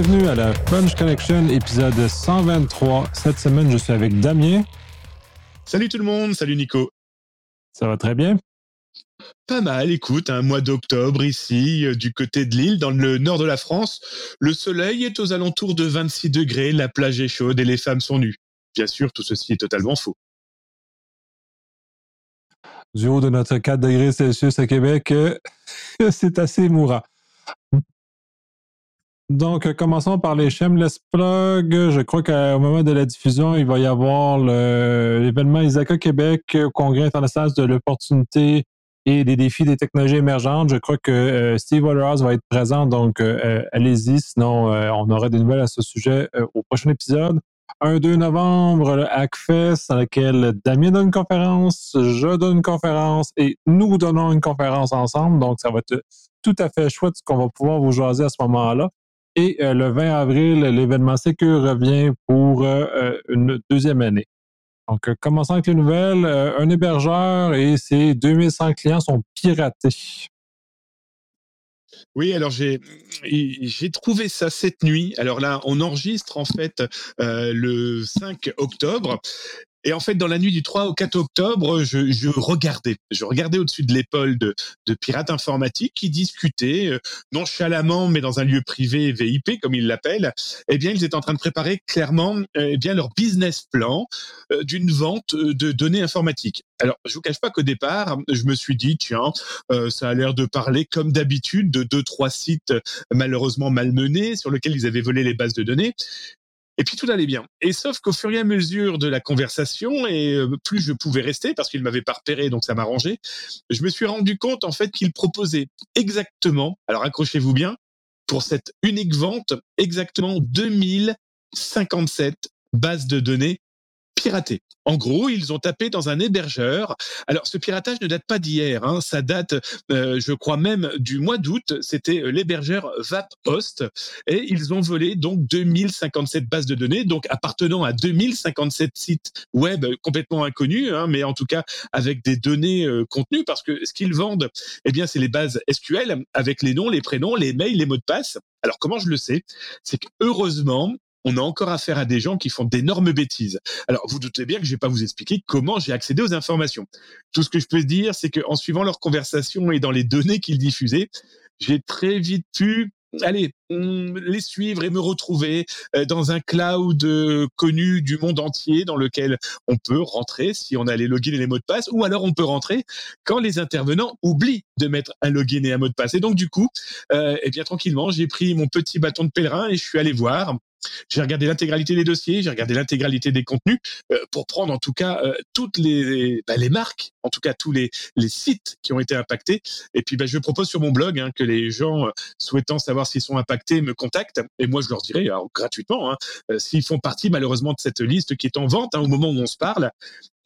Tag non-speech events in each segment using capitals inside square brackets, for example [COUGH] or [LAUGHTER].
Bienvenue à la Punch Connection, épisode 123. Cette semaine, je suis avec Damien. Salut tout le monde, salut Nico. Ça va très bien? Pas mal, écoute, un mois d'octobre ici, euh, du côté de l'île, dans le nord de la France. Le soleil est aux alentours de 26 degrés, la plage est chaude et les femmes sont nues. Bien sûr, tout ceci est totalement faux. Du haut de notre 4 degrés Celsius à Québec, euh, [LAUGHS] c'est assez mourant. Donc, euh, commençons par les Shameless Plug. Je crois qu'au moment de la diffusion, il va y avoir l'événement Isaka Québec au Congrès international de l'opportunité et des défis des technologies émergentes. Je crois que euh, Steve Waterhouse va être présent, donc euh, allez-y, sinon on aura des nouvelles à ce sujet au prochain épisode. Un 2 novembre, le Hackfest, dans lequel Damien donne une conférence, je donne une conférence et nous donnons une conférence ensemble. Donc, ça va être tout à fait chouette ce qu'on va pouvoir vous jaser à ce moment-là. Et euh, le 20 avril, l'événement Secure revient pour euh, euh, une deuxième année. Donc, commençons avec les nouvelles. un hébergeur et ses 2100 clients sont piratés. Oui, alors j'ai trouvé ça cette nuit. Alors là, on enregistre en fait le 5 octobre et en fait, dans la nuit du 3 au 4 octobre, je, je regardais, je regardais au-dessus de l'épaule de, de, pirates informatiques qui discutaient euh, nonchalamment, mais dans un lieu privé VIP comme ils l'appellent. Eh bien, ils étaient en train de préparer clairement eh bien leur business plan euh, d'une vente de données informatiques. Alors, je vous cache pas qu'au départ, je me suis dit, tiens, euh, ça a l'air de parler comme d'habitude de deux trois sites malheureusement malmenés sur lesquels ils avaient volé les bases de données. Et puis tout allait bien. Et sauf qu'au fur et à mesure de la conversation, et euh, plus je pouvais rester, parce qu'il m'avait pas repéré, donc ça m'arrangeait, je me suis rendu compte en fait qu'il proposait exactement, alors accrochez-vous bien, pour cette unique vente, exactement 2057 bases de données En gros, ils ont tapé dans un hébergeur. Alors, ce piratage ne date pas d'hier. Hein. Ça date, euh, je crois même, du mois d'août. C'était euh, l'hébergeur VapHost. Et ils ont volé donc 2057 bases de données, donc appartenant à 2057 sites web complètement inconnus, hein, mais en tout cas avec des données euh, contenues, parce que ce qu'ils vendent, eh bien, c'est les bases SQL avec les noms, les prénoms, les mails, les mots de passe. Alors, comment je le sais? C'est que heureusement, on a encore affaire à des gens qui font d'énormes bêtises. Alors, vous doutez bien que je vais pas vous expliquer comment j'ai accédé aux informations. Tout ce que je peux dire, c'est qu'en suivant leur conversation et dans les données qu'ils diffusaient, j'ai très vite pu allez, les suivre et me retrouver euh, dans un cloud euh, connu du monde entier dans lequel on peut rentrer si on a les logins et les mots de passe, ou alors on peut rentrer quand les intervenants oublient de mettre un login et un mot de passe. Et donc du coup, euh, eh bien tranquillement, j'ai pris mon petit bâton de pèlerin et je suis allé voir j'ai regardé l'intégralité des dossiers, j'ai regardé l'intégralité des contenus euh, pour prendre en tout cas euh, toutes les, bah, les marques, en tout cas tous les, les sites qui ont été impactés. Et puis bah, je propose sur mon blog hein, que les gens euh, souhaitant savoir s'ils sont impactés me contactent. Et moi je leur dirai gratuitement hein, s'ils font partie malheureusement de cette liste qui est en vente hein, au moment où on se parle.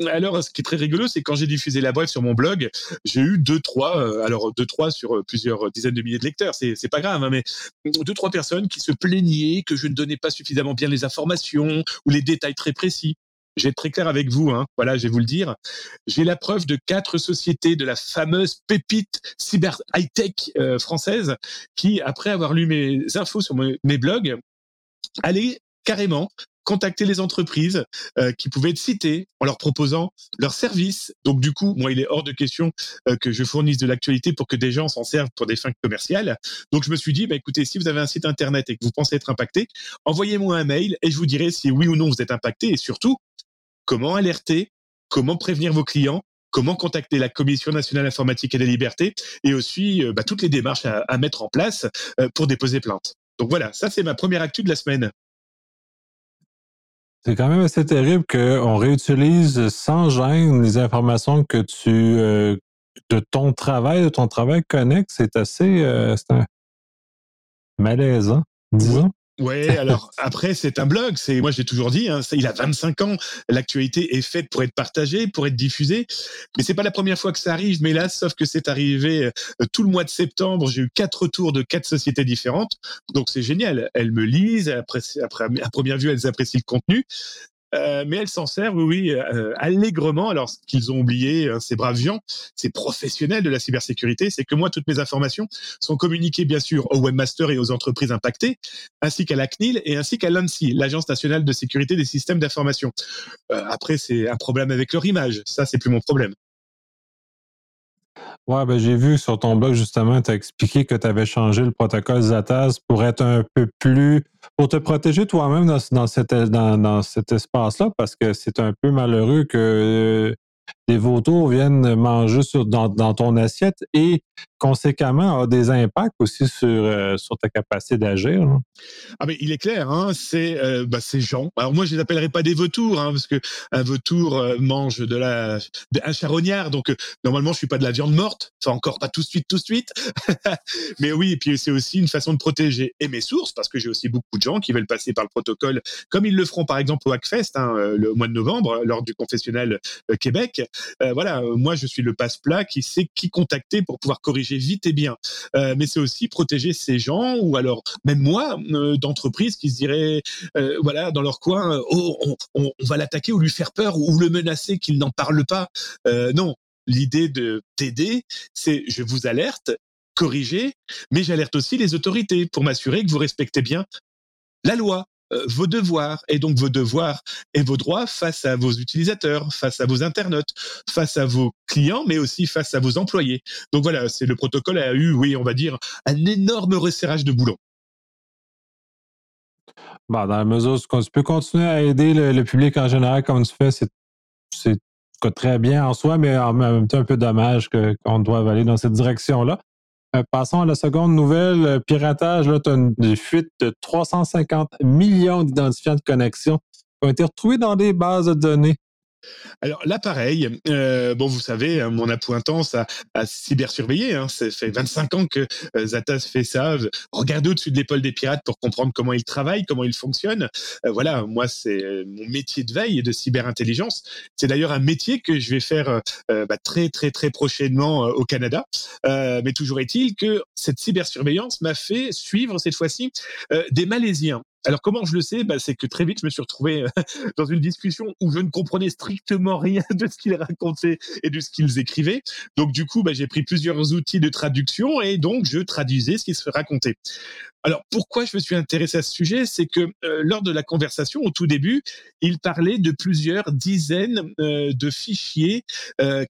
Alors, ce qui est très rigolo, c'est quand j'ai diffusé la brève sur mon blog, j'ai eu deux, trois, euh, alors deux, trois sur euh, plusieurs dizaines de milliers de lecteurs. C'est, c'est pas grave, hein, mais deux, trois personnes qui se plaignaient que je ne donnais pas suffisamment bien les informations ou les détails très précis. J'ai être très clair avec vous, hein. voilà, je vais vous le dire. J'ai la preuve de quatre sociétés de la fameuse pépite cyber high-tech euh, française qui, après avoir lu mes infos sur mes, mes blogs, allaient carrément contacter les entreprises euh, qui pouvaient être citées en leur proposant leurs services. Donc du coup, moi, il est hors de question euh, que je fournisse de l'actualité pour que des gens s'en servent pour des fins commerciales. Donc je me suis dit, bah, écoutez, si vous avez un site internet et que vous pensez être impacté, envoyez-moi un mail et je vous dirai si oui ou non vous êtes impacté et surtout comment alerter, comment prévenir vos clients comment contacter la Commission nationale informatique et des libertés et aussi euh, bah, toutes les démarches à, à, mettre en place pour déposer plainte. Donc voilà, ça c'est ma première actu de la semaine. C'est quand même assez terrible qu'on réutilise sans gêne les informations que tu euh, de ton travail, de ton travail connecte. C'est assez euh, un malaisant, disons. Ouais, alors après c'est un blog. C'est moi j'ai toujours dit, hein, il a 25 ans. L'actualité est faite pour être partagée, pour être diffusée. Mais c'est pas la première fois que ça arrive. Mais là, sauf que c'est arrivé euh, tout le mois de septembre. J'ai eu quatre retours de quatre sociétés différentes. Donc c'est génial. Elles me lisent. Après, après à première vue, elles apprécient le contenu. Euh, mais elles s'en servent, oui, euh, allègrement. Alors, ce qu'ils ont oublié, hein, ces braves gens, ces professionnels de la cybersécurité, c'est que moi, toutes mes informations sont communiquées, bien sûr, au webmaster et aux entreprises impactées, ainsi qu'à la CNIL et ainsi qu'à l'ANSI, l'Agence nationale de sécurité des systèmes d'information. Euh, après, c'est un problème avec leur image. Ça, c'est plus mon problème. Ouais, ben j'ai vu sur ton blog, justement, tu as expliqué que tu avais changé le protocole ZATAS pour être un peu plus. pour te protéger toi-même dans, cet espace-là, parce que c'est un peu malheureux que des vautours viennent manger sur, dans, ton assiette et conséquemment a des impacts aussi sur, euh, ta capacité d'agir. Ah mais il est clair, hein, c'est euh, bah, ces gens. Alors moi je les appellerai pas des vautours hein, parce que un vautour euh, mange de la un charognard, donc normalement je suis pas de la viande morte, enfin encore pas tout de suite tout de suite. [LAUGHS] mais oui, et puis c'est aussi une façon de protéger et mes sources parce que j'ai aussi beaucoup de gens qui veulent passer par le protocole comme ils le feront par exemple au Hackfest hein, le mois de novembre lors du confessionnal Québec. Voilà, moi je suis le passe-plat qui sait qui contacter pour pouvoir corriger vite et bien. Euh, mais c'est aussi protéger ces gens ou alors même moi euh, d'entreprises qui se diraient euh, voilà dans leur coin oh, on, va l'attaquer ou lui faire peur ou le menacer qu'il n'en parle pas. non, l'idée de t'aider, c'est je vous alerte corriger, mais j'alerte aussi les autorités pour m'assurer que vous respectez bien la loi. Euh, vos devoirs et donc vos devoirs et vos droits face à vos utilisateurs, face à vos internautes, face à vos clients, mais aussi face à vos employés. Donc voilà, c'est le protocole a eu, oui, on va dire, un énorme resserrage de boulot. Bah, dans la mesure où tu peux continuer à aider le, public en général comme tu fais, c'est très bien en soi, mais en même temps un peu dommage qu'on doive aller dans cette direction-là. Euh, passons à la seconde nouvelle. Euh, piratage, là, tu as une fuite de 350 millions d'identifiants de connexion qui ont été retrouvés dans des bases de données. Alors là, pareil, euh, bon, vous savez, hein, mon appointance à, à cybersurveiller, hein, ça fait 25 ans que euh, Zatas fait ça, regardez au-dessus de l'épaule des pirates pour comprendre comment ils travaillent, comment ils fonctionnent. Euh, voilà, moi, c'est mon métier de veille de cyberintelligence. C'est d'ailleurs un métier que je vais faire bah, très, très, très prochainement au Canada. mais toujours est-il que cette cybersurveillance m'a fait suivre cette fois-ci des Malaisiens alors comment je le sais? Bah, C'est que très vite, je me suis retrouvé euh, [LAUGHS] dans une discussion où je ne comprenais strictement rien de ce qu'ils racontaient et de ce qu'ils écrivaient. Donc du coup, bah, j'ai pris plusieurs outils de traduction et donc je traduisais ce qui se racontait. Alors pourquoi je me suis intéressé à ce sujet? C'est que euh, lors de la conversation, au tout début, il parlait de plusieurs dizaines euh, de fichiers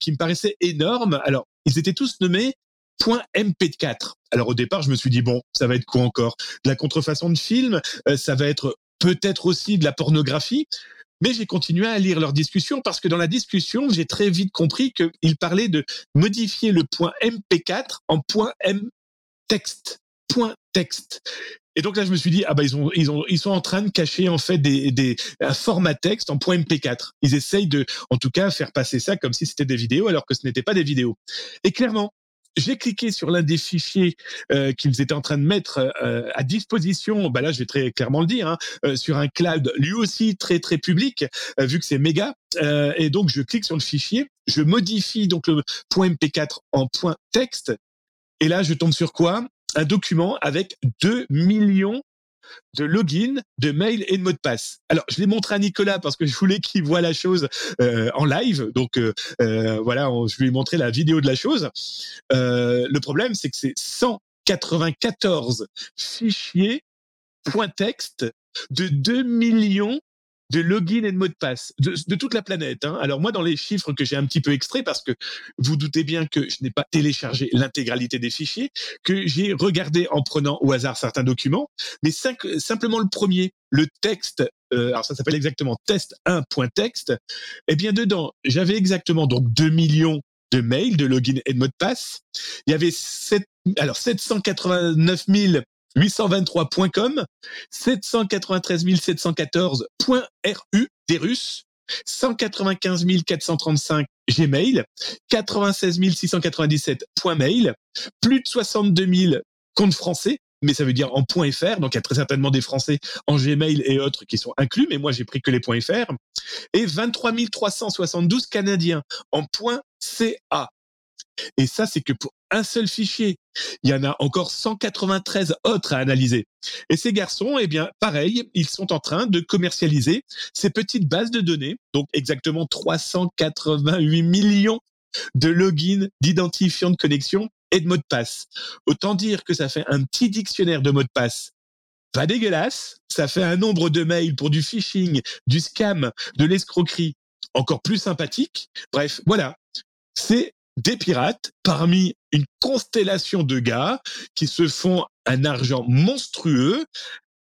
qui me paraissaient énormes. Alors ils étaient tous nommés .mp4. Alors au départ, je me suis dit bon, ça va être quoi encore? De la contrefaçon de film, euh, ça va être peut-être aussi de la pornographie. Mais j'ai continué à lire leur discussion parce que dans la discussion, j'ai très vite compris qu'ils parlaient de modifier le point MP4 en point M texte. Point texte. Et donc là, je me suis dit, ah bah ils ont, ils ont, ils sont en train de cacher en fait des, des un format texte en point MP4. Ils essayent de, en tout cas, faire passer ça comme si c'était des vidéos, alors que ce n'était pas des vidéos. Et clairement, j'ai cliqué sur l'un des fichiers euh, qu'ils étaient en train de mettre euh, à disposition. Bah là, je vais très clairement le dire, hein, euh, sur un cloud lui aussi très très public, vu que c'est méga. et donc, je clique sur le fichier, je modifie donc le point MP4 en point texte, et là, je tombe sur quoi? Un document avec 2 millions de login, de mail et de mot de passe. Alors, je l'ai montré à Nicolas parce que je voulais qu'il voit la chose euh, en live. Donc, euh, euh, voilà, je lui ai montré la vidéo de la chose. le problème, c'est que c'est 194 fichiers point texte de 2 millions de login et de mot de passe de, toute la planète. Hein. Alors moi, dans les chiffres que j'ai un petit peu extraits, parce que vous doutez bien que je n'ai pas téléchargé l'intégralité des fichiers, que j'ai regardé en prenant au hasard certains documents, mais simplement le premier, le texte, euh, alors ça s'appelle exactement test 1.text, eh bien dedans, j'avais exactement donc 2 millions de mails, de login et de mot de passe. Il y avait 7, alors 789 000 823.com, 793 714.ru des Russes, 195 435 Gmail, 96 697 .mail, plus de 62 000 comptes français, mais ça veut dire en .fr, donc il y a très certainement des Français en Gmail et autres qui sont inclus, mais moi j'ai pris que les .fr, et 23 372 Canadiens en .ca. Et ça, c'est que pour un seul fichier. Il y en a encore 193 autres à analyser. Et ces garçons, eh bien, pareil, ils sont en train de commercialiser ces petites bases de données, donc exactement 388 millions de logins, d'identifiants de connexion et de mots de passe. Autant dire que ça fait un petit dictionnaire de mots de passe pas dégueulasse. Ça fait un nombre de mails pour du phishing, du scam, de l'escroquerie encore plus sympathique. Bref, voilà. C'est des pirates parmi une constellation de gars qui se font un argent monstrueux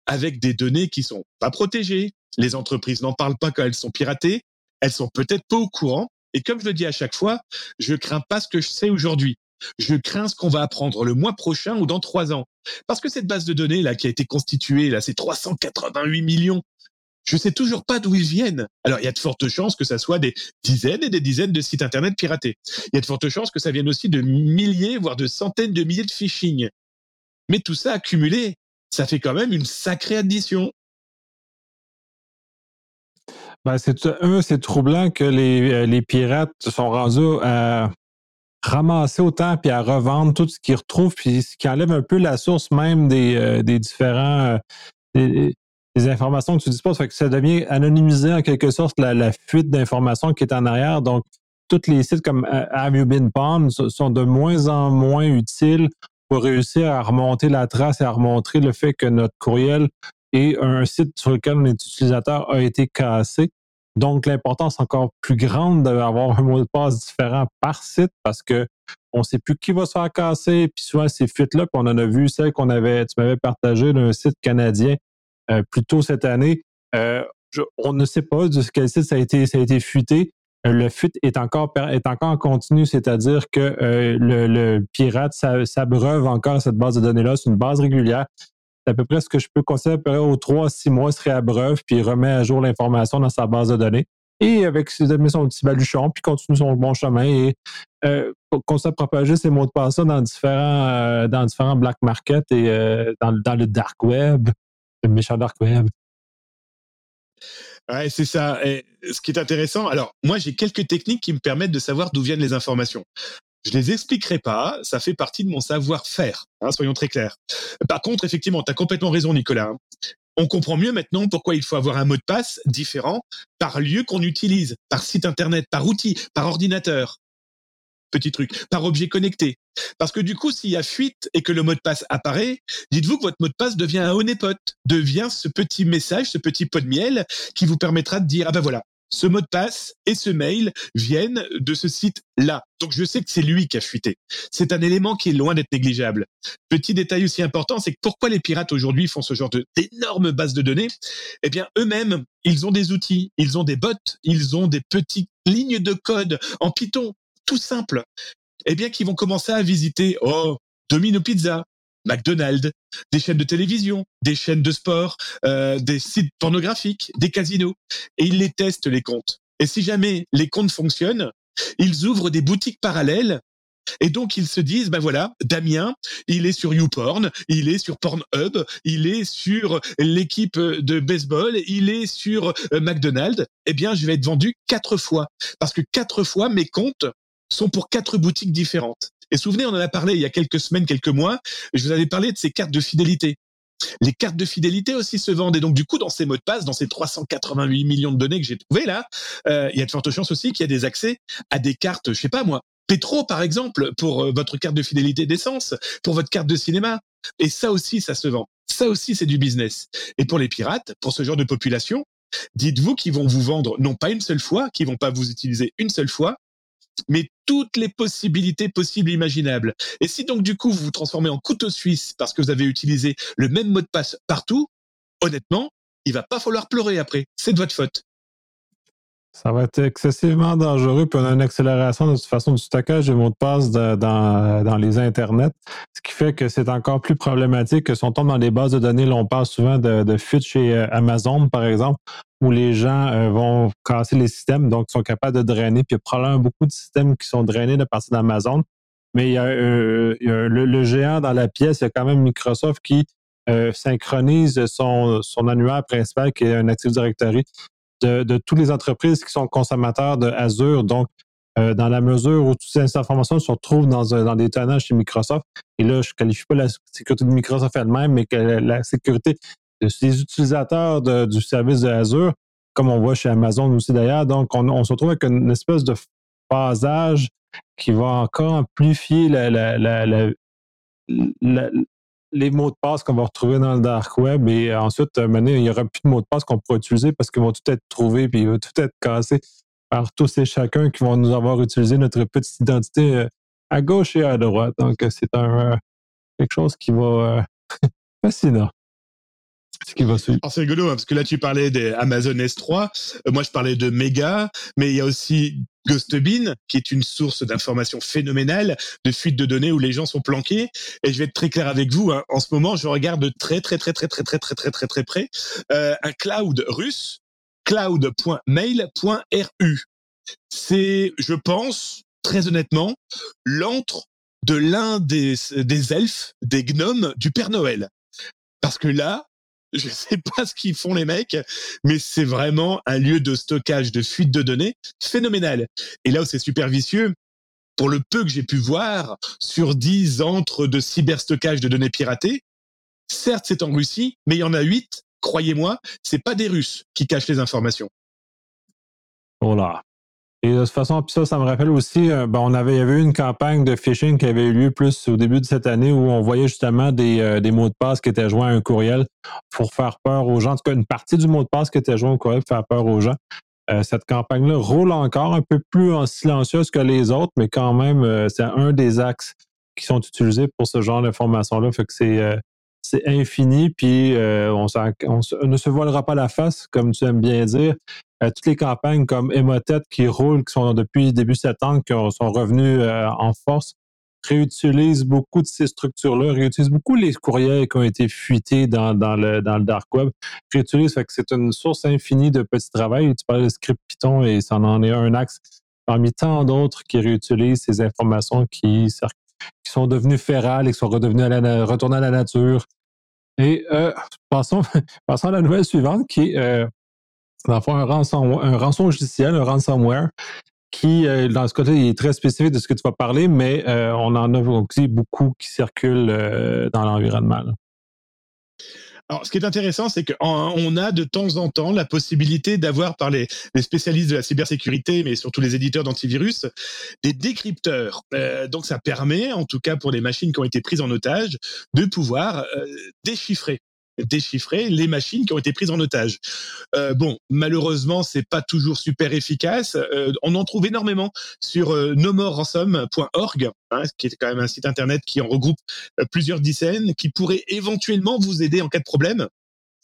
avec des données qui sont pas protégées. Les entreprises n'en parlent pas quand elles sont piratées. Elles sont peut-être pas au courant. Et comme je le dis à chaque fois, je crains pas ce que je sais aujourd'hui. Je crains ce qu'on va apprendre le mois prochain ou dans trois ans. Parce que cette base de données là qui a été constituée, là, ces 388 millions, je sais toujours pas d'où ils viennent. Alors, il y a de fortes chances que ça soit des dizaines et des dizaines de sites internet piratés. Il y a de fortes chances que ça vienne aussi de milliers, voire de centaines de milliers de phishing. Mais tout ça accumulé, ça fait quand même une sacrée addition. Ben, c'est c'est troublant que les, euh, les pirates sont rendus à ramasser autant puis à revendre tout ce qu'ils retrouvent, puis ce qui enlève un peu la source même des, euh, différents euh, les informations que tu disposes. Fait que ça devient anonymisé en quelque sorte la, fuite d'informations qui est en arrière. Donc, tous les sites comme euh, Have You Been sont de moins en moins utiles pour réussir à remonter la trace et à remontrer le fait que notre courriel est un site sur lequel notre utilisateur a été cassé. Donc, l'importance encore plus grande d'avoir un mot de passe différent par site parce que on ne sait plus qui va se faire casser. Puis souvent, ces fuites-là, on en a vu celle qu'on avait, tu m'avais partagé d'un site canadien plus tôt cette année. Euh, on ne sait pas de quel site ça a été, ça a été fuité. Euh, le fuite est encore, est encore en continu, c'est-à-dire que le, pirate s'abreuve encore cette base de données-là. C'est une base régulière. C'est à peu près ce que je peux considérer aux trois à six mois, se réabreuve, puis il remet à jour l'information dans sa base de données. Et avec met son petit baluchon, puis continue son bon chemin et euh, à propager ces mots de passe dans différents, dans différents black market et dans, le dark web méchant dark web. Ouais, c'est ça. Ce qui est intéressant, alors moi j'ai quelques techniques qui me permettent de savoir d'où viennent les informations. Je les expliquerai pas, ça fait partie de mon savoir-faire, hein, soyons très clairs. Par contre, effectivement, tu as complètement raison, Nicolas. Hein. On comprend mieux maintenant pourquoi il faut avoir un mot de passe différent par lieu qu'on utilise, par site internet, par outil, par ordinateur petit truc, par objet connecté. Parce que du coup, s'il y a fuite et que le mot de passe apparaît, dites-vous que votre mot de passe devient un honeypot, devient ce petit message, ce petit pot de miel qui vous permettra de dire, ah ben voilà, ce mot de passe et ce mail viennent de ce site-là. Donc je sais que c'est lui qui a fuité. C'est un élément qui est loin d'être négligeable. Petit détail aussi important, c'est que pourquoi les pirates aujourd'hui font ce genre d'énormes bases de données? Eh bien, eux-mêmes, ils ont des outils, ils ont des bots, ils ont des petites lignes de code en Python tout simple, eh bien, qui vont commencer à visiter, oh, Domino Pizza, McDonald's, des chaînes de télévision, des chaînes de sport, euh, des sites pornographiques, des casinos. Et ils les testent, les comptes. Et si jamais les comptes fonctionnent, ils ouvrent des boutiques parallèles. Et donc, ils se disent, ben voilà, Damien, il est sur YouPorn, il est sur Pornhub, il est sur l'équipe de baseball, il est sur euh, McDonald's. Eh bien, je vais être vendu quatre fois. Parce que quatre fois, mes comptes sont pour quatre boutiques différentes. Et souvenez, on en a parlé il y a quelques semaines, quelques mois. Je vous avais parlé de ces cartes de fidélité. Les cartes de fidélité aussi se vendent. Et donc, du coup, dans ces mots de passe, dans ces 388 millions de données que j'ai trouvées là, euh, il y a de fortes chances aussi qu'il y a des accès à des cartes, je sais pas moi, Pétro, par exemple, pour euh, votre carte de fidélité d'essence, pour votre carte de cinéma. Et ça aussi, ça se vend. Ça aussi, c'est du business. Et pour les pirates, pour ce genre de population, dites-vous qu'ils vont vous vendre non pas une seule fois, qu'ils vont pas vous utiliser une seule fois, mais toutes les possibilités possibles imaginables. Et si donc du coup vous vous transformez en couteau suisse parce que vous avez utilisé le même mot de passe partout, honnêtement, il va pas falloir pleurer après. C'est de votre faute. Ça va être excessivement dangereux, puis on a une accélération de toute façon du stockage des mots de passe dans, les internets, ce qui fait que c'est encore plus problématique que si on tombe dans les bases de données, là, on parle souvent de, de fuite chez euh, Amazon, par exemple, où les gens euh, vont casser les systèmes, donc sont capables de drainer, puis il y a probablement beaucoup de systèmes qui sont drainés de partir d'Amazon. Mais il y a, euh, le, géant dans la pièce, il y a quand même Microsoft qui synchronise son, son annuaire principal, qui est un Active Directory, de, toutes les entreprises qui sont consommateurs de. Donc, dans la mesure où toutes ces informations se retrouvent dans, dans des tonnages chez Microsoft. Et là, je ne qualifie pas la sécurité de Microsoft elle-même, mais que la, sécurité des utilisateurs du service de comme on voit chez Amazon aussi d'ailleurs. Donc, on, se retrouve avec une espèce de phasage qui va encore amplifier les mots de passe qu'on va retrouver dans le dark web. Et ensuite, maintenant, il n'y aura plus de mots de passe qu'on pourra utiliser parce qu'ils vont tout être trouvés puis ils vont tout être cassés par tous et chacun qui vont nous avoir utilisé notre petite identité euh, à gauche et à droite. Donc, c'est un euh, quelque chose qui va euh, [LAUGHS] fascinant suivre. c'est rigolo, hein, parce que là, tu parlais des Amazon S3. Euh, moi, je parlais de Mega, mais il y a aussi GhostBin, qui est une source d'informations phénoménale, de fuite de données où les gens sont planqués. Et je vais être très clair avec vous. Hein. En ce moment, je regarde très, très, très, très, très, très, très, très, très, très près euh, un cloud russe, cloud.mail.ru. C'est, je pense, très honnêtement, l'antre de l'un des, des elfes, des gnomes du Père Noël. Parce que là, je sais pas ce qu'ils font les mecs, mais c'est vraiment un lieu de stockage, de fuite de données phénoménal. Et là où c'est super vicieux, pour le peu que j'ai pu voir, sur 10 entre de cyberstockage de données piratées, certes c'est en Russie, mais il y en a 8, croyez-moi, c'est pas des Russes qui cachent les informations. Voilà. Et de toute façon, puis ça, ça me rappelle aussi, euh, ben, on avait, il y avait eu une campagne de phishing qui avait eu lieu plus au début de cette année où on voyait justement des, euh, des mots de passe qui étaient joints à un courriel pour faire peur aux gens. En tout cas, une partie du mot de passe qui était joint au courriel pour faire peur aux gens. Euh, cette campagne-là roule encore un peu plus en silencieuse que les autres, mais quand même, c'est un des axes qui sont utilisés pour ce genre d'information-là. Fait que c'est c'est infini, puis on, on, ne se voilera pas la face, comme tu aimes bien dire. Euh, toutes les campagnes comme Emotet qui roulent, qui sont depuis début septembre, qui sont revenus euh, en force, réutilisent beaucoup de ces structures-là, réutilisent beaucoup les courriels qui ont été fuités dans, le, dark web, réutilisent, fait que c'est une source infinie de petits travail. Tu parles de script Python et ça en est un axe parmi tant d'autres qui réutilisent ces informations qui, sont devenues férales et qui sont retournées à la nature. Et euh, passons, [LAUGHS] passons à la nouvelle suivante qui est c'est un rançon, un rançon un ransomware, qui, euh, dans ce côté, est très spécifique de ce que tu vas parler, mais euh, on en a aussi beaucoup qui circulent euh, dans l'environnement. Alors, ce qui est intéressant, c'est qu'on a de temps en temps la possibilité d'avoir par les, spécialistes de la cybersécurité, mais surtout les éditeurs d'antivirus, des décrypteurs. donc, ça permet, en tout cas pour les machines qui ont été prises en otage, de pouvoir déchiffrer déchiffrer les machines qui ont été prises en otage. Euh, bon, malheureusement, c'est pas toujours super efficace. Euh, on en trouve énormément sur euh, hein, qui est quand même un site internet qui en regroupe euh, plusieurs dizaines, qui pourrait éventuellement vous aider en cas de problème.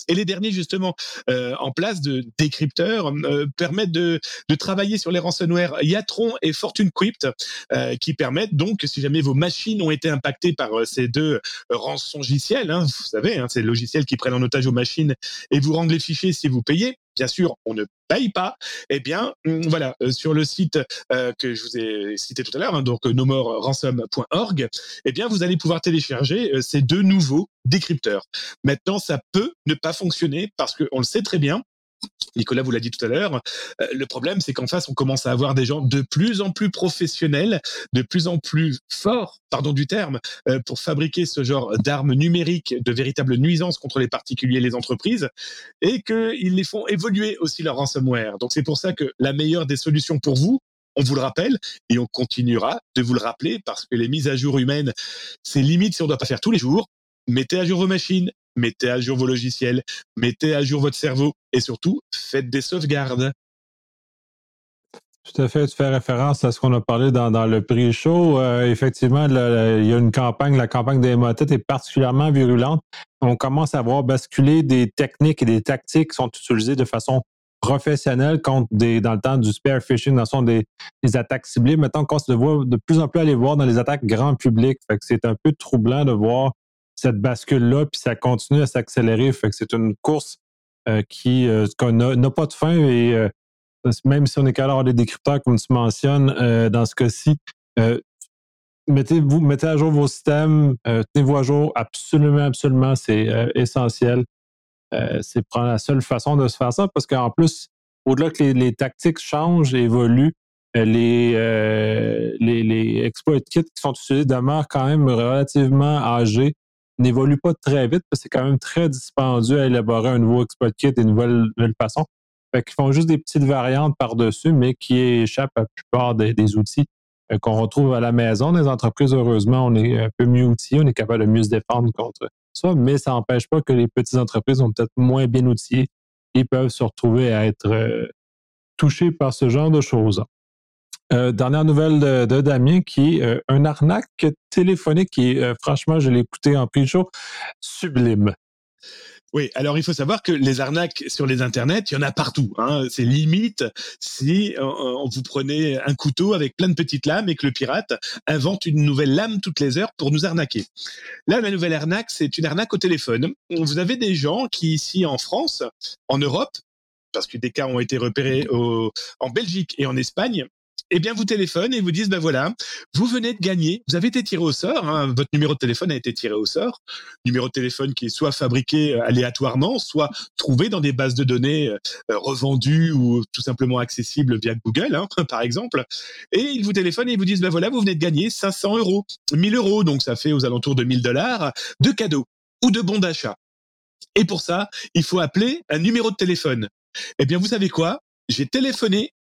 Et les derniers, justement, euh, en place de décrypteurs, euh, permettent de, travailler sur les ransomware. Yatron et Fortune Crypt, euh, qui permettent donc, si jamais vos machines ont été impactées par ces deux rançongiciels, hein, vous savez, hein, ces logiciels qui prennent en otage vos machines et vous rendent les fichiers si vous payez, bien sûr, on ne paye pas, eh bien, hum, voilà, euh, sur le site euh, que je vous ai cité tout à l'heure, hein, donc euh, nomoreransom.org, eh bien, vous allez pouvoir télécharger ces deux nouveaux décrypteurs. Maintenant, ça peut ne pas fonctionner parce qu'on le sait très bien, Nicolas vous l'a dit tout à l'heure, euh, le problème c'est qu'en face on commence à avoir des gens de plus en plus professionnels, de plus en plus forts, pardon du terme, euh, pour fabriquer ce genre d'armes numériques de véritables nuisances contre les particuliers et les entreprises, et qu'ils les font évoluer aussi leur ransomware. Donc c'est pour ça que la meilleure des solutions pour vous, on vous le rappelle et on continuera de vous le rappeler parce que les mises à jour humaines, c'est limite si on ne doit pas faire tous les jours. Mettez à jour vos machines, mettez à jour vos logiciels, mettez à jour votre cerveau et surtout, faites des sauvegardes. Tout à fait, tu fais référence à ce qu'on a parlé dans, le prix show. Euh, effectivement, il y a une campagne, la campagne des motettes est particulièrement virulente. On commence à voir basculer des techniques et des tactiques qui sont utilisées de façon professionnelle contre des, dans le temps du spear phishing, dans le des, attaques ciblées. Maintenant, on commence de, de plus en plus aller voir dans les attaques grand public. c'est un peu troublant de voir cette bascule-là, puis ça continue à s'accélérer. C'est une course euh, qui euh, n'a pas de fin et euh, même si on est capable des décrypteurs, comme tu mentionnes, dans ce cas-ci, mettez-vous, mettez à jour vos systèmes, tenez-vous à jour, absolument, absolument, c'est essentiel. c'est la seule façon de se faire ça parce qu'en plus, au-delà que les, les, tactiques changent, évoluent, les, les, les exploit kits qui sont utilisés demeurent quand même relativement âgés, n'évoluent pas très vite parce que c'est quand même très dispendieux à élaborer un nouveau exploit kit et une nouvelle, façon. Fait qu'ils font juste des petites variantes par-dessus, mais qui échappent à la plupart des, outils qu'on retrouve à la maison. Les entreprises, heureusement, on est un peu mieux outillés, on est capable de mieux se défendre contre ça, mais ça n'empêche pas que les petites entreprises sont peut-être moins bien outillées et peuvent se retrouver à être euh, touchées par ce genre de choses. Euh, dernière nouvelle de, Damien qui est euh, un arnaque téléphonique qui, franchement, je l'ai écouté en pre-show, sublime. Oui, alors il faut savoir que les arnaques sur les internets, il y en a partout. Hein. C'est limite si on vous prenez un couteau avec plein de petites lames et que le pirate invente une nouvelle lame toutes les heures pour nous arnaquer. Là, la nouvelle arnaque, c'est une arnaque au téléphone. Vous avez des gens qui ici en France, en Europe, parce que des cas ont été repérés en Belgique et en Espagne, eh bien, vous téléphonent et vous disent, ben voilà, vous venez de gagner, vous avez été tiré au sort, hein, votre numéro de téléphone a été tiré au sort, numéro de téléphone qui est soit fabriqué euh, aléatoirement, soit trouvé dans des bases de données euh, revendues ou tout simplement accessibles via Google, hein, [LAUGHS] par exemple, et ils vous téléphonent et ils vous disent, ben voilà, vous venez de gagner 500 euros, 1000 euros, donc ça fait aux alentours de 1000 dollars, de cadeaux ou de bons d'achat. Et pour ça, il faut appeler un numéro de téléphone. Eh bien, vous savez quoi? J'ai téléphoné.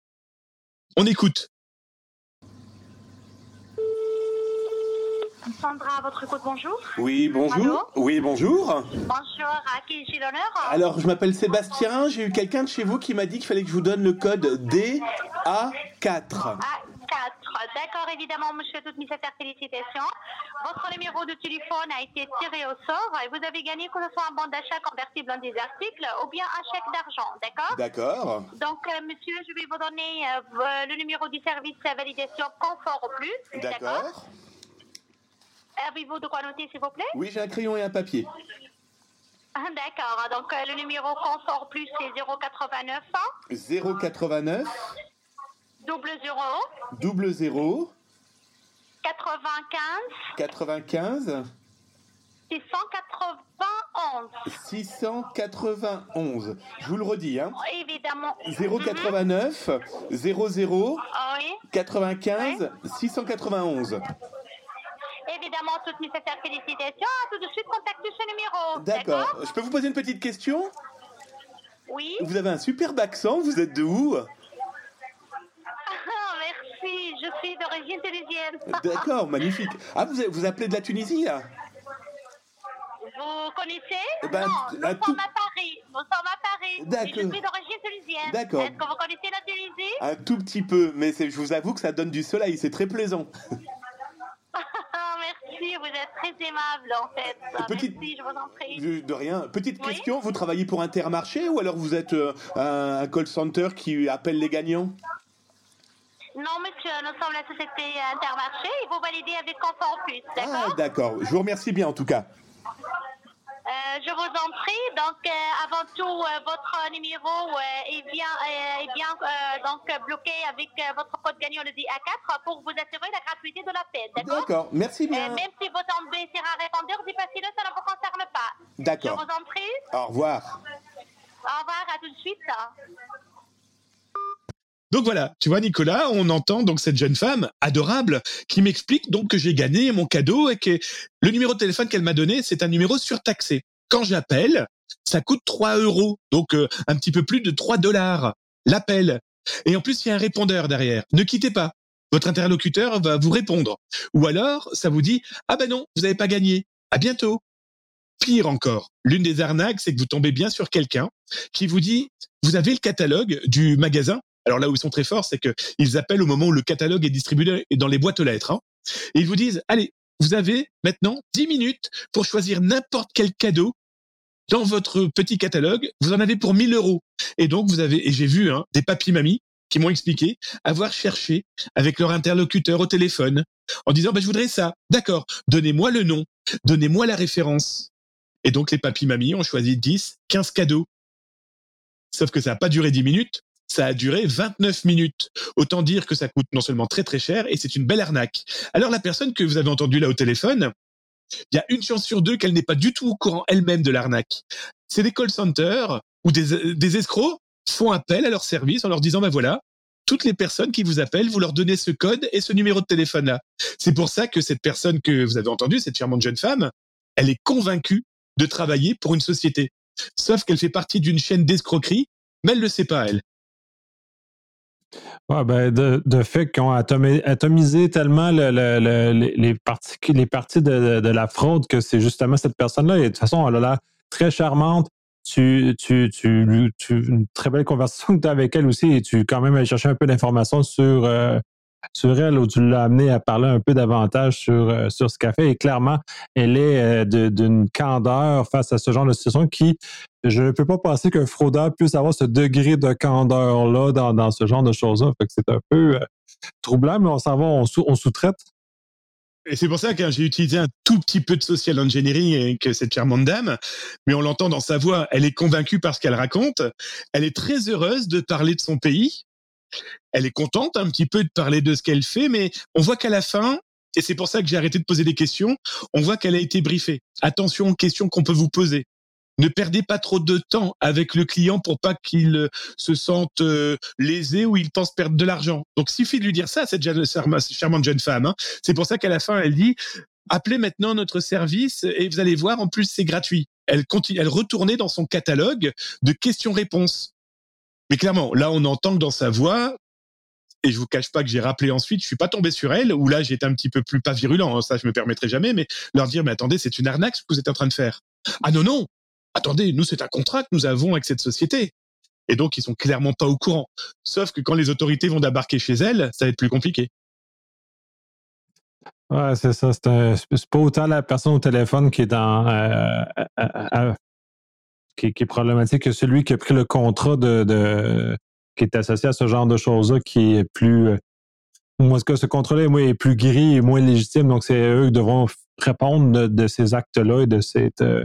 On écoute. Sandra, à votre écoute, bonjour. Oui, bonjour. oui, bonjour. Bonjour, à qui j'ai l'honneur Alors, je m'appelle Sébastien. J'ai eu quelqu'un de chez vous qui m'a dit qu'il fallait que je vous donne le code DA4. A4, d'accord, évidemment, monsieur, toutes mes félicitations. Votre numéro de téléphone a été tiré au sort et vous avez gagné que ce soit un bon d'achat convertible en des articles ou bien un chèque d'argent, d'accord D'accord. Donc, euh, monsieur, je vais vous donner euh, le numéro du service validation confort au plus. D'accord. Avez-vous de quoi noter, s'il vous plaît? Oui, j'ai un crayon et un papier. Ah, d'accord. Donc, euh, le numéro confort plus, c'est 089. 089. Double 0. Double 0. 95. 95. 691. 691. Je vous le redis, hein. Évidemment. 089 00 95 691 évidemment toutes félicitations. Tout de suite, contactez ce numéro. D'accord. Je peux vous poser une petite question? Oui. Vous avez un superbe accent. Vous êtes de où? Ah, Merci. Je suis d'origine tunisienne. [LAUGHS] D'accord, magnifique. Ah, vous, vous appelez de la Tunisie, là? Vous connaissez? Eh ben, Non, nous sommes à Paris. Nous sommes à Paris. D'accord. Je suis d'origine tunisienne. D'accord. Est-ce que vous connaissez la Tunisie? Un tout petit peu, mais je vous avoue que ça donne du soleil, c'est très plaisant. [LAUGHS] merci, vous êtes très aimable en fait. Petite... Merci, je vous en prie. De rien. Petite question, vous travaillez pour Intermarché ou alors vous êtes euh, un call center qui appelle les gagnants? Non, monsieur, nous sommes la société Intermarché et vous validez avec Confort Plus, d'accord? Ah, d'accord. Je vous remercie bien en tout cas. Euh, je vous en prie. Donc, euh, avant tout, euh, votre numéro est bien, est bien donc bloqué avec votre code gagnant le DA4 pour vous assurer la gratuité de l'appel. D'accord? D'accord. Merci bien. même si vous tombez sur un répondeur, facile, ça ne vous concerne pas. D'accord. Je vous en prie. Au revoir. Au revoir. À tout de suite. Donc voilà, tu vois Nicolas, on entend donc cette jeune femme adorable qui m'explique donc que j'ai gagné mon cadeau et que le numéro de téléphone qu'elle m'a donné, c'est un numéro surtaxé. Quand j'appelle, ça coûte 3 euros, donc euh, un petit peu plus de 3 dollars l'appel. Et en plus, il y a un répondeur derrière. Ne quittez pas. Votre interlocuteur va vous répondre. Ou alors, ça vous dit, ah ben non, vous n'avez pas gagné. À bientôt. Pire encore, l'une des arnaques, c'est que vous tombez bien sur quelqu'un qui vous dit, vous avez le catalogue du magasin alors là où ils sont très forts, c'est qu'ils appellent au moment où le catalogue est distribué dans les boîtes aux lettres. Hein. et ils vous disent, allez, vous avez maintenant 10 minutes pour choisir n'importe quel cadeau dans votre petit catalogue. Vous en avez pour 1000 euros. Et donc, vous avez, et j'ai vu hein, des papis-mamies qui m'ont expliqué avoir cherché avec leur interlocuteur au téléphone en disant, bah, je voudrais ça. D'accord, donnez-moi le nom, donnez-moi la référence. Et donc, les papis-mamies ont choisi 10, 15 cadeaux. Sauf que ça n'a pas duré 10 minutes ça a duré 29 minutes. Autant dire que ça coûte non seulement très très cher et c'est une belle arnaque. Alors la personne que vous avez entendue là au téléphone, il y a une chance sur deux qu'elle n'est pas du tout au courant elle-même de l'arnaque. C'est des call centers ou des, des escrocs font appel à leur service en leur disant ben voilà, toutes les personnes qui vous appellent, vous leur donnez ce code et ce numéro de téléphone-là. C'est pour ça que cette personne que vous avez entendue, cette charmante jeune femme, elle est convaincue de travailler pour une société. Sauf qu'elle fait partie d'une chaîne d'escroquerie, mais elle ne le sait pas, elle. Ouais, ben de, fait qu'on a atomisé tellement les, parties, les parties de, la fraude que c'est justement cette personne-là. Et de toute façon, elle a l'air très charmante. Tu, tu, tu, une très belle conversation que tu as avec elle aussi et tu quand même allé chercher un peu d'informations sur, euh, sur elle où tu l'as amené à parler un peu davantage sur, euh, sur ce qu'elle fait. Et clairement, elle est euh, d'une candeur face à ce genre de situation qui, je ne peux pas penser qu'un fraudeur puisse avoir ce degré de candeur-là dans, ce genre de choses-là. c'est un peu euh, troublant, mais on s'en va, on, sous-traite. Et c'est pour ça que j'ai utilisé un tout petit peu de social engineering avec cette charmante dame, mais on l'entend dans sa voix. Elle est convaincue par ce qu'elle raconte. Elle est très heureuse de parler de son pays elle est contente un petit peu de parler de ce qu'elle fait, mais on voit qu'à la fin, et c'est pour ça que j'ai arrêté de poser des questions, on voit qu'elle a été briefée. Attention aux questions qu'on peut vous poser. Ne perdez pas trop de temps avec le client pour pas qu'il euh, se sente euh, lésé ou il pense perdre de l'argent. Donc, suffit de lui dire ça, cette charmante jeune femme. Hein. C'est pour ça qu'à la fin, elle dit appelez maintenant notre service et vous allez voir, en plus, c'est gratuit. Elle continue, elle retournait dans son catalogue de questions-réponses. Mais clairement, là, on entend que dans sa voix, et je vous cache pas que j'ai rappelé ensuite, je suis pas tombé sur elle, où là, j'étais un petit peu plus pas virulent, hein, ça, je me permettrai jamais, mais leur dire, mais attendez, c'est une arnaque ce que vous êtes en train de faire. Ah non, non, attendez, nous, c'est un contrat que nous avons avec cette société. Et donc, ils sont clairement pas au courant. Sauf que quand les autorités vont débarquer chez elle, ça va être plus compliqué. Ouais, c'est ça. C'est pas autant la personne au téléphone qui est dans, euh, qui, est problématique que celui qui a pris le contrat de, qui est associé à ce genre de choses-là qui est plus. Euh, moi, ce que ce contrat-là est plus gris et moins légitime. Donc, c'est eux qui devront répondre de, ces actes-là et de, cette, euh,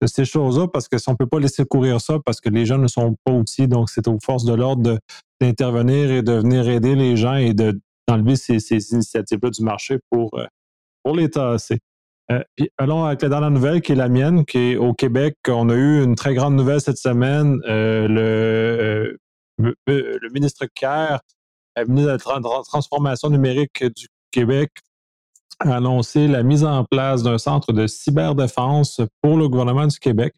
de ces choses-là parce que si on ne peut pas laisser courir ça parce que les gens ne sont pas outils, donc c'est aux forces de l'ordre d'intervenir et de venir aider les gens et d'enlever ces, ces initiatives-là du marché pour, euh, pour les tasser. Euh, allons avec la dernière nouvelle qui est la mienne, qui est au Québec. On a eu une très grande nouvelle cette semaine. Euh, le, euh, le, ministre Kerr, ministre de la Transformation numérique du Québec, a annoncé la mise en place d'un centre de cyberdéfense pour le gouvernement du Québec.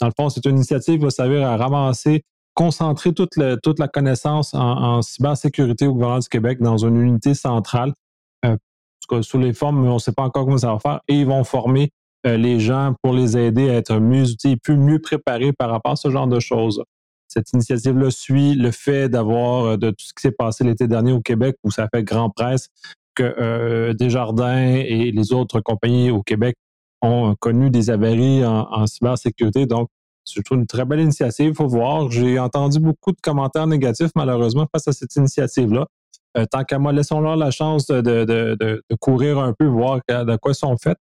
Dans le fond, c'est une initiative va servir à ramasser, concentrer toute, toute la connaissance en, en, cybersécurité au gouvernement du Québec dans une unité centrale sous les formes, mais on ne sait pas encore comment ça va faire. Et ils vont former euh, les gens pour les aider à être mieux outils, plus mieux préparés par rapport à ce genre de choses. Cette initiative-là suit le fait d'avoir euh, de tout ce qui s'est passé l'été dernier au Québec, où ça fait grand presse que euh, Desjardins et les autres compagnies au Québec ont connu des avaries en, en cybersécurité. Donc, c'est une très belle initiative. Il faut voir. J'ai entendu beaucoup de commentaires négatifs, malheureusement, face à cette initiative-là. Euh, tant qu'à moi, laissons-leur la chance de, courir un peu, voir de quoi ils sont faits.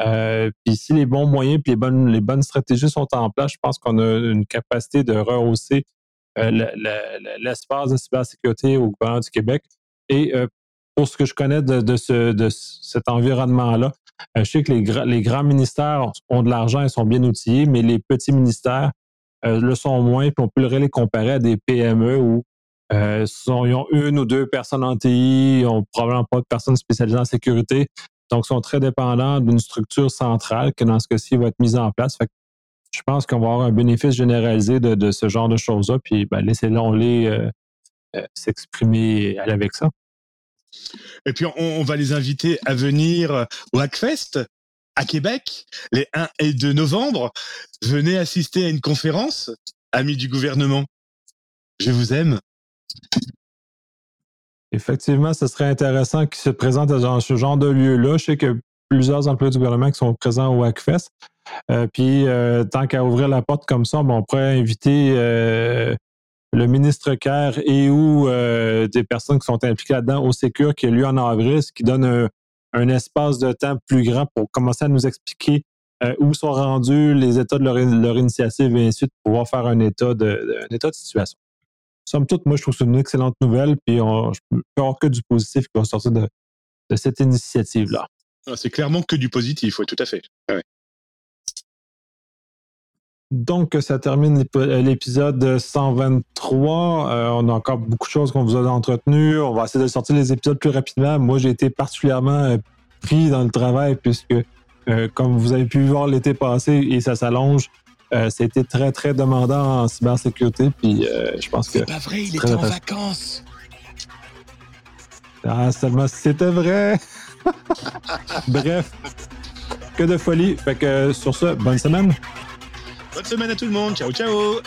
Euh, puis si les bons moyens et les bonnes, les bonnes stratégies sont en place, je pense qu'on a une capacité de rehausser euh, l'espace de cybersécurité au gouvernement du Québec. Et pour ce que je connais de, ce, de cet environnement-là, je sais que les, les, grands ministères ont de l'argent et sont bien outillés, mais les petits ministères le sont moins, puis on peut les comparer à des PME où euh, ils ont une ou deux personnes en TI, ils n'ont probablement pas de personnes spécialisées en sécurité. Donc, ils sont très dépendants d'une structure centrale qui, dans ce cas-ci, va être mise en place. je pense qu'on va avoir un bénéfice généralisé de, ce genre de choses-là. Puis, ben, laissez-les euh, euh, s'exprimer avec ça. Et puis, on, va les inviter à venir au Hackfest à Québec les 1 et 2 novembre. Venez assister à une conférence, amis du gouvernement. Je vous aime. Effectivement, ce serait intéressant qu'ils se présentent dans ce genre de lieu-là. Je sais que plusieurs employés du gouvernement qui sont présents au WACFest. Euh, puis, euh, tant qu'à ouvrir la porte comme ça, on pourrait inviter euh, le ministre Kerr et ou des personnes qui sont impliquées là-dedans au Sécur qui a lieu en avril, ce qui donne un, espace de temps plus grand pour commencer à nous expliquer où sont rendus les états de leur, initiative et ainsi de pouvoir faire un état de situation somme toute, moi, je trouve que c'est une excellente nouvelle. Puis, on, je peux avoir que du positif qui va sortir de, cette initiative-là. Ah, c'est clairement que du positif, oui, tout à fait. Donc, ça termine l'épisode 123. Euh, on a encore beaucoup de choses qu'on vous a entretenues. On va essayer de sortir les épisodes plus rapidement. Moi, j'ai été particulièrement euh, pris dans le travail puisque, euh, comme vous avez pu voir l'été passé et ça s'allonge, c'était très, très demandant en cybersécurité. Puis, je pense que. C'est pas vrai, il était en vacances. Ah, seulement c'était vrai. [LAUGHS] Bref, que de folie. Fait que sur ça, bonne semaine. Bonne semaine à tout le monde. Ciao, ciao.